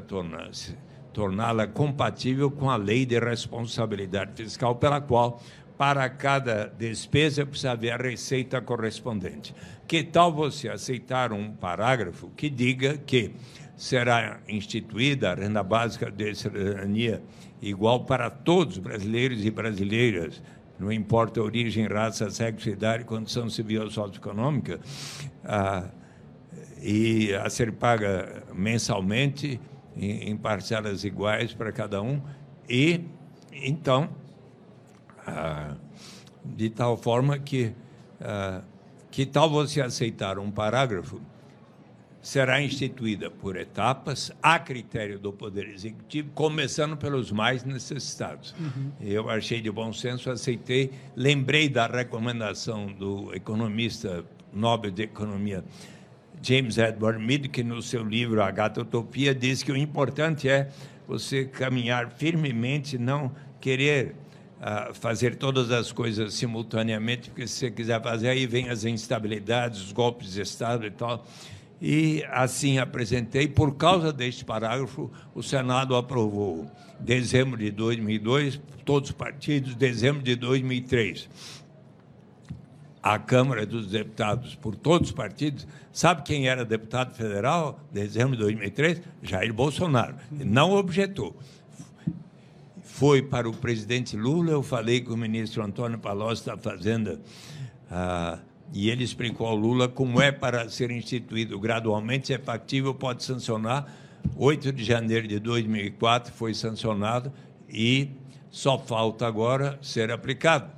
torná-la compatível com a lei de responsabilidade fiscal, pela qual para cada despesa precisa haver a receita correspondente. Que tal você aceitar um parágrafo que diga que será instituída a renda básica de cidadania igual para todos brasileiros e brasileiras, não importa a origem, raça, sexo, idade, condição civil ou socioeconômica, ah, e a ser paga mensalmente em, em parcelas iguais para cada um e então ah, de tal forma que ah, que tal você aceitar um parágrafo será instituída por etapas, a critério do Poder Executivo, começando pelos mais necessitados. Uhum. Eu achei de bom senso, aceitei, lembrei da recomendação do economista Nobel de Economia James Edward Mead, que no seu livro A Gata Utopia diz que o importante é você caminhar firmemente, não querer fazer todas as coisas simultaneamente, porque se você quiser fazer, aí vem as instabilidades, os golpes de Estado e tal. E assim apresentei, por causa deste parágrafo, o Senado aprovou dezembro de 2002, todos os partidos, dezembro de 2003 a Câmara dos Deputados por todos os partidos. Sabe quem era deputado federal em dezembro de 2003? Jair Bolsonaro. Não objetou. Foi para o presidente Lula, eu falei com o ministro Antônio Palocci da Fazenda, ah, e ele explicou ao Lula como é para ser instituído gradualmente, se é factível, pode sancionar. 8 de janeiro de 2004 foi sancionado e só falta agora ser aplicado.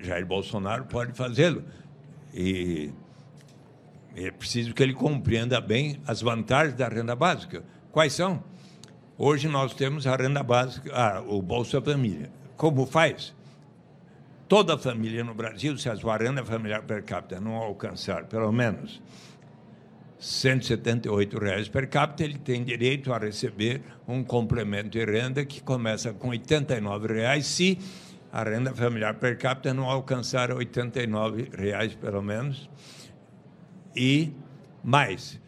Jair Bolsonaro pode fazê-lo. E é preciso que ele compreenda bem as vantagens da renda básica. Quais são? Hoje nós temos a renda básica, ah, o Bolsa Família. Como faz? Toda família no Brasil, se a sua renda familiar per capita não alcançar pelo menos 178 reais per capita, ele tem direito a receber um complemento de renda que começa com 89 reais, se a renda familiar per capita não alcançar 89 reais pelo menos e mais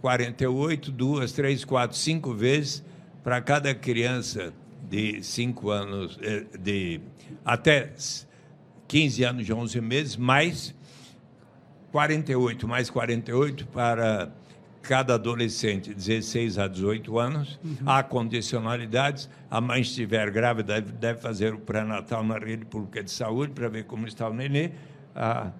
48, duas, três, quatro, cinco vezes para cada criança de 5 anos, eh, de até 15 anos de 11 meses, mais 48, mais 48 para cada adolescente, 16 a 18 anos. Uhum. Há condicionalidades. A mãe, estiver grávida, deve, deve fazer o pré-natal na rede pública de saúde para ver como está o nenê. Ah,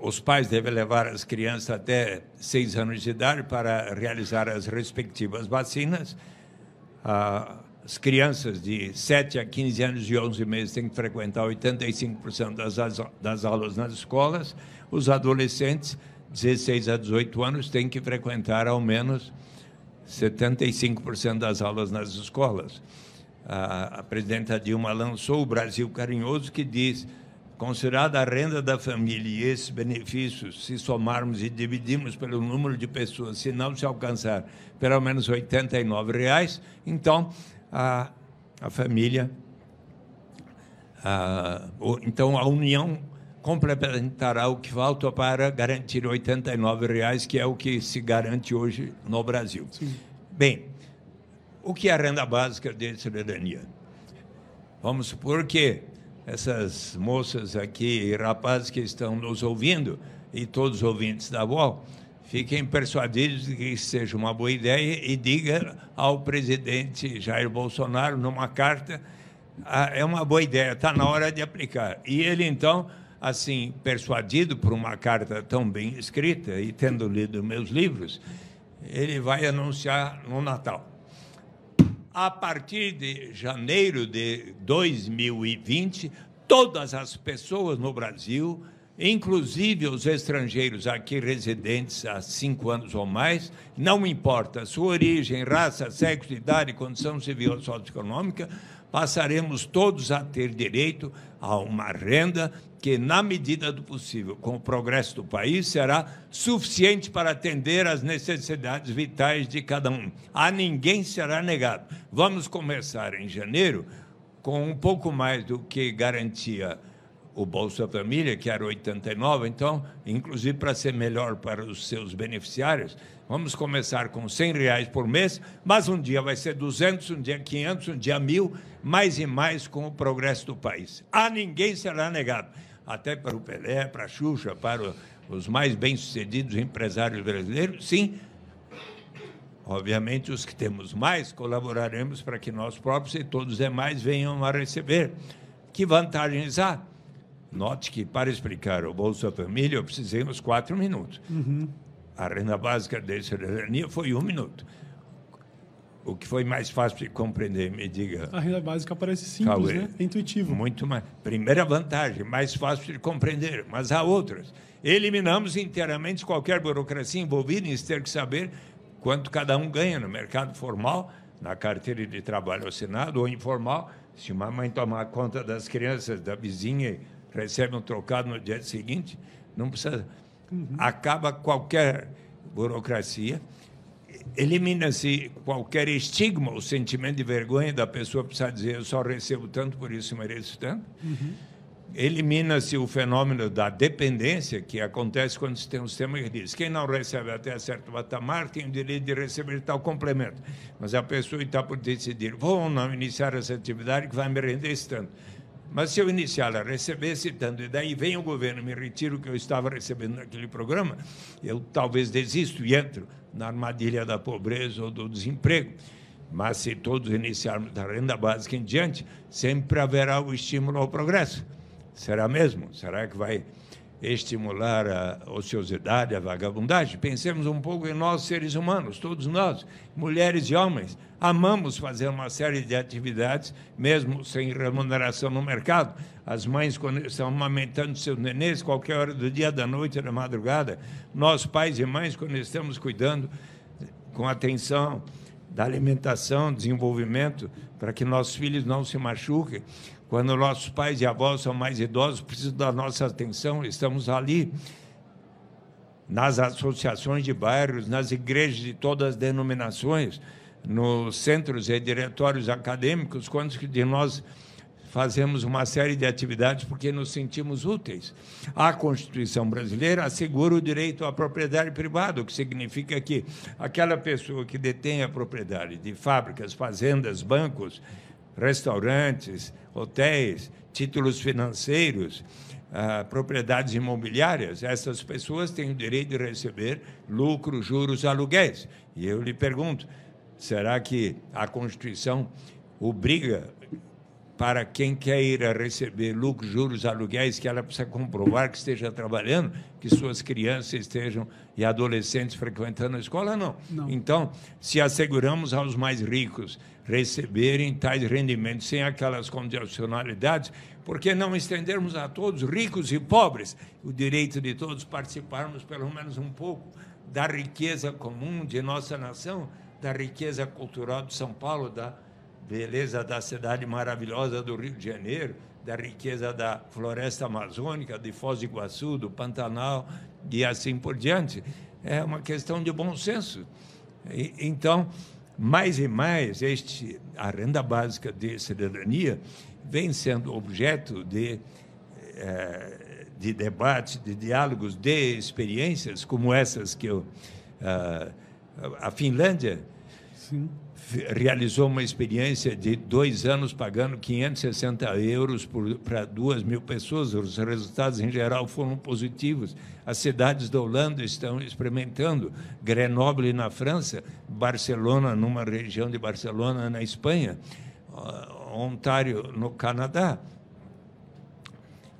os pais devem levar as crianças até 6 anos de idade para realizar as respectivas vacinas. Ah, as crianças de 7 a 15 anos e 11 meses têm que frequentar 85% das, das aulas nas escolas. Os adolescentes 16 a 18 anos têm que frequentar ao menos 75% das aulas nas escolas. A, a presidenta Dilma lançou o Brasil Carinhoso, que diz: considerada a renda da família e esses benefícios, se somarmos e dividirmos pelo número de pessoas, se não se alcançar pelo menos 89 reais, então a, a família, a, então a União complementará o que falta para garantir 89 reais, que é o que se garante hoje no Brasil. Sim. Bem, o que é a renda básica de cidadania? Vamos supor que essas moças aqui e rapazes que estão nos ouvindo, e todos os ouvintes da UOL, fiquem persuadidos de que isso seja uma boa ideia e diga ao presidente Jair Bolsonaro, numa carta, ah, é uma boa ideia, está na hora de aplicar. E ele, então, assim, persuadido por uma carta tão bem escrita e tendo lido meus livros, ele vai anunciar no Natal. A partir de janeiro de 2020, todas as pessoas no Brasil, inclusive os estrangeiros aqui residentes há cinco anos ou mais, não importa sua origem, raça, sexo, idade, condição civil ou socioeconômica, passaremos todos a ter direito a uma renda que, na medida do possível, com o progresso do país, será suficiente para atender às necessidades vitais de cada um. A ninguém será negado. Vamos começar em janeiro com um pouco mais do que garantia o Bolsa Família, que era 89, então, inclusive para ser melhor para os seus beneficiários, vamos começar com 100 reais por mês, mas um dia vai ser 200, um dia 500, um dia 1.000, mais e mais com o progresso do país. A ninguém será negado, até para o Pelé, para a Xuxa, para os mais bem-sucedidos empresários brasileiros, sim, Obviamente, os que temos mais, colaboraremos para que nós próprios e todos os demais venham a receber. Que vantagens há? Note que, para explicar o Bolsa Família, eu precisei uns quatro minutos. Uhum. A renda básica de cidadania foi um minuto. O que foi mais fácil de compreender, me diga. A renda básica parece simples, Cauê. né? É intuitivo. Muito mais. Primeira vantagem, mais fácil de compreender, mas há outras. Eliminamos inteiramente qualquer burocracia envolvida em ter que saber quanto cada um ganha no mercado formal, na carteira de trabalho assinado ou informal. Se uma mãe tomar conta das crianças da vizinha recebe um trocado no dia seguinte, não precisa. Uhum. Acaba qualquer burocracia, elimina-se qualquer estigma, o sentimento de vergonha da pessoa precisar dizer eu só recebo tanto, por isso mereço tanto. Uhum. Elimina-se o fenômeno da dependência, que acontece quando se tem um sistema que diz quem não recebe até certo patamar tem o direito de receber tal complemento. Mas a pessoa está por decidir, vou ou não iniciar essa atividade que vai me render esse tanto. Mas se eu iniciar a receber tanto, e daí vem o governo me retira o que eu estava recebendo naquele programa, eu talvez desisto e entro na armadilha da pobreza ou do desemprego. Mas se todos iniciarmos da renda básica em diante, sempre haverá o estímulo ao progresso. Será mesmo? Será que vai estimular a ociosidade, a vagabundagem. Pensemos um pouco em nós, seres humanos, todos nós, mulheres e homens, amamos fazer uma série de atividades, mesmo sem remuneração no mercado. As mães, quando estão amamentando seus nenês, qualquer hora do dia, da noite, da madrugada. Nós, pais e mães, quando estamos cuidando com atenção da alimentação, desenvolvimento, para que nossos filhos não se machuquem. Quando nossos pais e avós são mais idosos, precisam da nossa atenção, estamos ali nas associações de bairros, nas igrejas de todas as denominações, nos centros e diretórios acadêmicos, quando de nós fazemos uma série de atividades porque nos sentimos úteis. A Constituição brasileira assegura o direito à propriedade privada, o que significa que aquela pessoa que detém a propriedade de fábricas, fazendas, bancos, restaurantes, hotéis, títulos financeiros, ah, propriedades imobiliárias, essas pessoas têm o direito de receber lucro, juros, aluguéis. E eu lhe pergunto: será que a Constituição obriga para quem quer ir a receber lucros, juros, aluguéis, que ela precisa comprovar que esteja trabalhando, que suas crianças estejam e adolescentes frequentando a escola? Não. não. Então, se asseguramos aos mais ricos receberem tais rendimentos sem aquelas condicionalidades, por que não estendermos a todos, ricos e pobres, o direito de todos participarmos pelo menos um pouco da riqueza comum de nossa nação, da riqueza cultural de São Paulo, da beleza da cidade maravilhosa do Rio de Janeiro, da riqueza da floresta amazônica, de Foz do Iguaçu, do Pantanal e assim por diante. É uma questão de bom senso. E, então, mais e mais, este, a renda básica de cidadania vem sendo objeto de, eh, de debates, de diálogos, de experiências como essas que eu. Uh, a Finlândia Sim realizou uma experiência de dois anos pagando 560 euros para duas mil pessoas. Os resultados, em geral, foram positivos. As cidades da Holanda estão experimentando. Grenoble, na França, Barcelona, numa região de Barcelona, na Espanha, Ontário, no Canadá.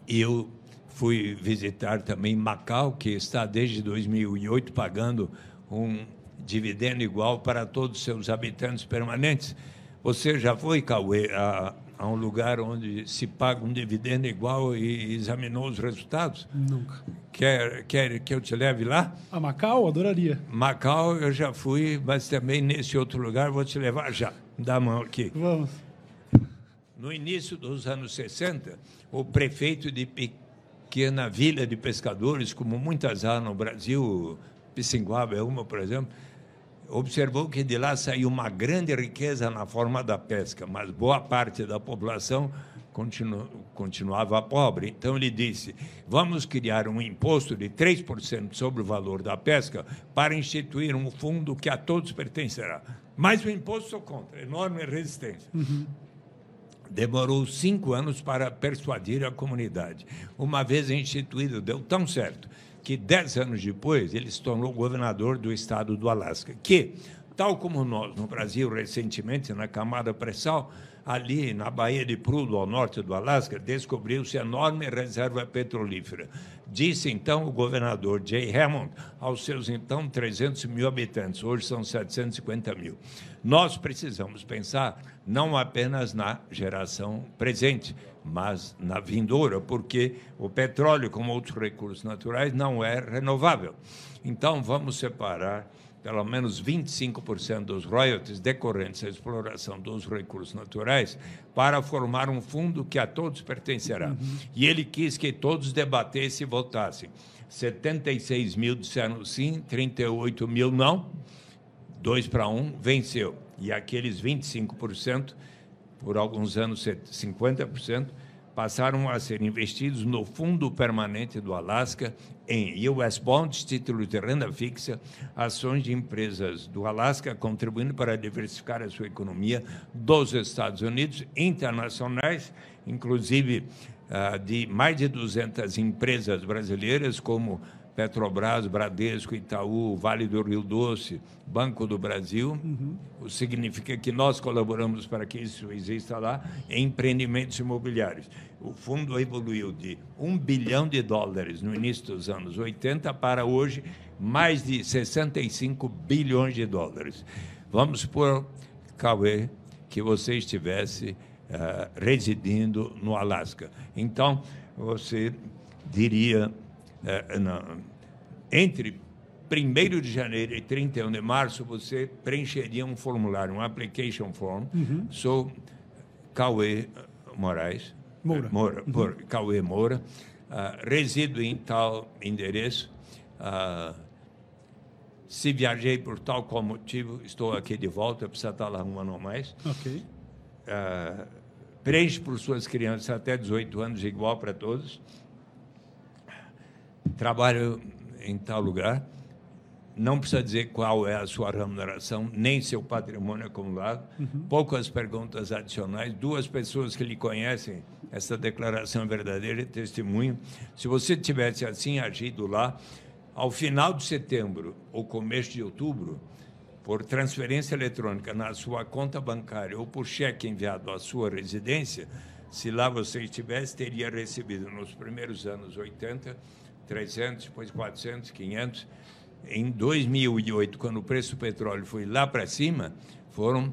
Eu fui visitar também Macau, que está desde 2008 pagando um dividendo igual para todos os seus habitantes permanentes. Você já foi, Cauê, a, a um lugar onde se paga um dividendo igual e examinou os resultados? Nunca. Quer, quer que eu te leve lá? A Macau? Adoraria. Macau eu já fui, mas também nesse outro lugar vou te levar já. Dá a mão aqui. Vamos. No início dos anos 60, o prefeito de pequena vila de pescadores, como muitas há no Brasil, Pissinguaba é uma, por exemplo, observou que de lá saiu uma grande riqueza na forma da pesca, mas boa parte da população continu, continuava pobre. Então ele disse: vamos criar um imposto de 3% sobre o valor da pesca para instituir um fundo que a todos pertencerá. Mas o imposto contra, enorme resistência. Uhum. Demorou cinco anos para persuadir a comunidade. Uma vez instituído, deu tão certo que dez anos depois ele se tornou governador do estado do Alasca, que, tal como nós no Brasil recentemente, na camada pré-sal, ali na Baía de Prudhoe, ao norte do Alasca, descobriu-se enorme reserva petrolífera. Disse então o governador Jay Hammond aos seus então 300 mil habitantes, hoje são 750 mil. Nós precisamos pensar não apenas na geração presente, mas na vindoura, porque o petróleo, como outros recursos naturais, não é renovável. Então, vamos separar pelo menos 25% dos royalties decorrentes da exploração dos recursos naturais para formar um fundo que a todos pertencerá. Uhum. E ele quis que todos debatessem e votassem. 76 mil disseram sim, 38 mil não, 2 para 1, venceu. E aqueles 25%, por alguns anos 50%, passaram a ser investidos no Fundo Permanente do Alasca em US Bonds, títulos de renda fixa, ações de empresas do Alasca, contribuindo para diversificar a sua economia dos Estados Unidos, internacionais, inclusive ah, de mais de 200 empresas brasileiras, como Petrobras, Bradesco, Itaú, Vale do Rio Doce, Banco do Brasil. Uhum. Significa que nós colaboramos para que isso exista lá em empreendimentos imobiliários. O fundo evoluiu de 1 bilhão de dólares no início dos anos 80 para hoje mais de 65 bilhões de dólares. Vamos por Cauê que você estivesse uh, residindo no Alasca. Então, você diria é, não, entre 1 de janeiro e 31 de março, você preencheria um formulário, um application form. Uhum. Sou Cauê Moraes. Moura. Moura uhum. por Cauê Moura. Uh, resido em tal endereço. Uh, se viajei por tal qual motivo, estou aqui de volta, precisa estar lá um ano ou mais. Ok. Uh, preenche por suas crianças até 18 anos, igual para todos trabalho em tal lugar, não precisa dizer qual é a sua remuneração, nem seu patrimônio acumulado. Uhum. Poucas perguntas adicionais. Duas pessoas que lhe conhecem, essa declaração é verdadeira, testemunho. Se você tivesse assim agido lá, ao final de setembro ou começo de outubro, por transferência eletrônica na sua conta bancária ou por cheque enviado à sua residência, se lá você estivesse, teria recebido nos primeiros anos 80 300, depois 400, 500. Em 2008, quando o preço do petróleo foi lá para cima, foram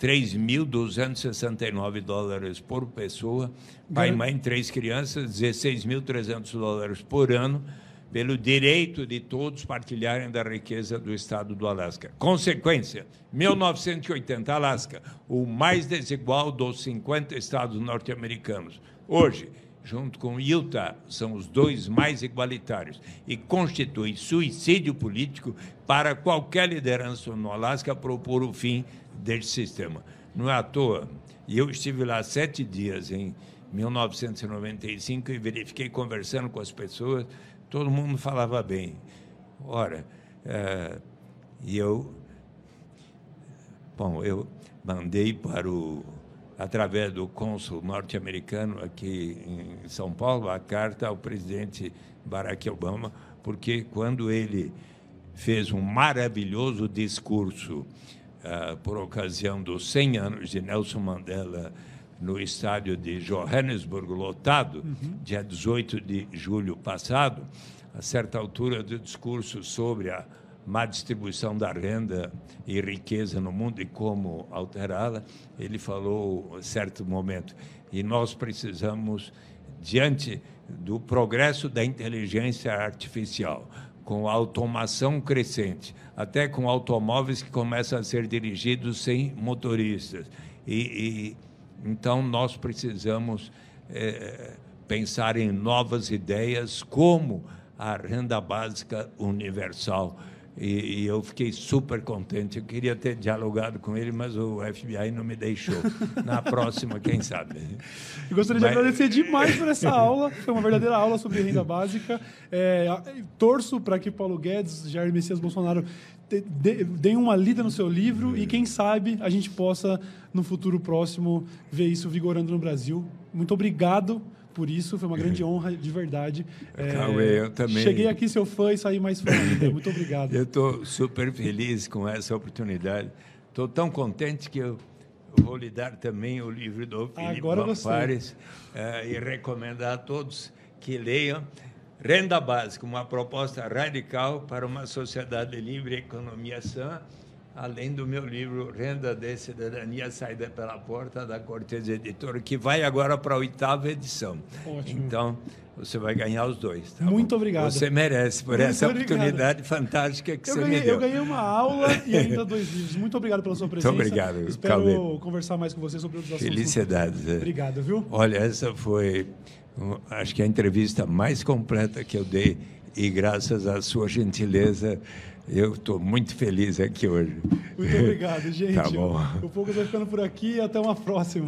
3.269 dólares por pessoa, pai e mãe, três crianças, 16.300 dólares por ano, pelo direito de todos partilharem da riqueza do estado do Alasca. Consequência, 1980, Alasca, o mais desigual dos 50 estados norte-americanos. Hoje, junto com Utah, são os dois mais igualitários e constitui suicídio político para qualquer liderança no Alasca propor o fim deste sistema. Não é à toa. E eu estive lá sete dias em 1995 e verifiquei conversando com as pessoas, todo mundo falava bem. Ora, é, e eu, bom, eu mandei para o através do cônsul norte-americano aqui em São Paulo, a carta ao presidente Barack Obama, porque quando ele fez um maravilhoso discurso uh, por ocasião dos 100 anos de Nelson Mandela no estádio de Johannesburg, lotado, uhum. dia 18 de julho passado, a certa altura do discurso sobre a má distribuição da renda e riqueza no mundo e como alterá-la, ele falou em certo momento. E nós precisamos, diante do progresso da inteligência artificial, com a automação crescente, até com automóveis que começam a ser dirigidos sem motoristas. E, e então nós precisamos é, pensar em novas ideias, como a renda básica universal E, e, eu fiquei super contente. Eu queria ter dialogado com ele, mas o FBI não me deixou. Na próxima, quem sabe. Eu gostaria mas... de agradecer demais por essa aula. Foi uma verdadeira aula sobre renda básica. É, torço para que Paulo Guedes, Jair Messias Bolsonaro deem uma lida no seu livro e quem sabe a gente possa no futuro próximo ver isso vigorando no Brasil. Muito obrigado por isso, foi uma grande honra, de verdade. É, eu também. Cheguei aqui seu fã e saí mais fã ainda. Muito obrigado. eu estou super feliz com essa oportunidade. Estou tão contente que eu vou lhe dar também o livro do Felipe Pares uh, e recomendar a todos que leiam. Renda Básica, uma proposta radical para uma sociedade livre e economia sã além do meu livro Renda de Cidadania Saída pela Porta, da Cortez Editora, que vai agora para a oitava edição. Ótimo. Então, você vai ganhar os dois. Tá Muito bom? obrigado. Você merece por Muito essa obrigado. oportunidade fantástica que eu você ganhei, me deu. Eu ganhei uma aula e ainda dois livros. Muito obrigado pela sua presença. Muito obrigado. Espero Calma. conversar mais com você sobre os assuntos. Felicidades. É. Obrigado, viu? Olha, essa foi, acho que a entrevista mais completa que eu dei e graças à sua gentileza eu estou muito feliz aqui hoje. Muito obrigado, gente. Tá bom. O Poucas vai ficando por aqui e até uma próxima.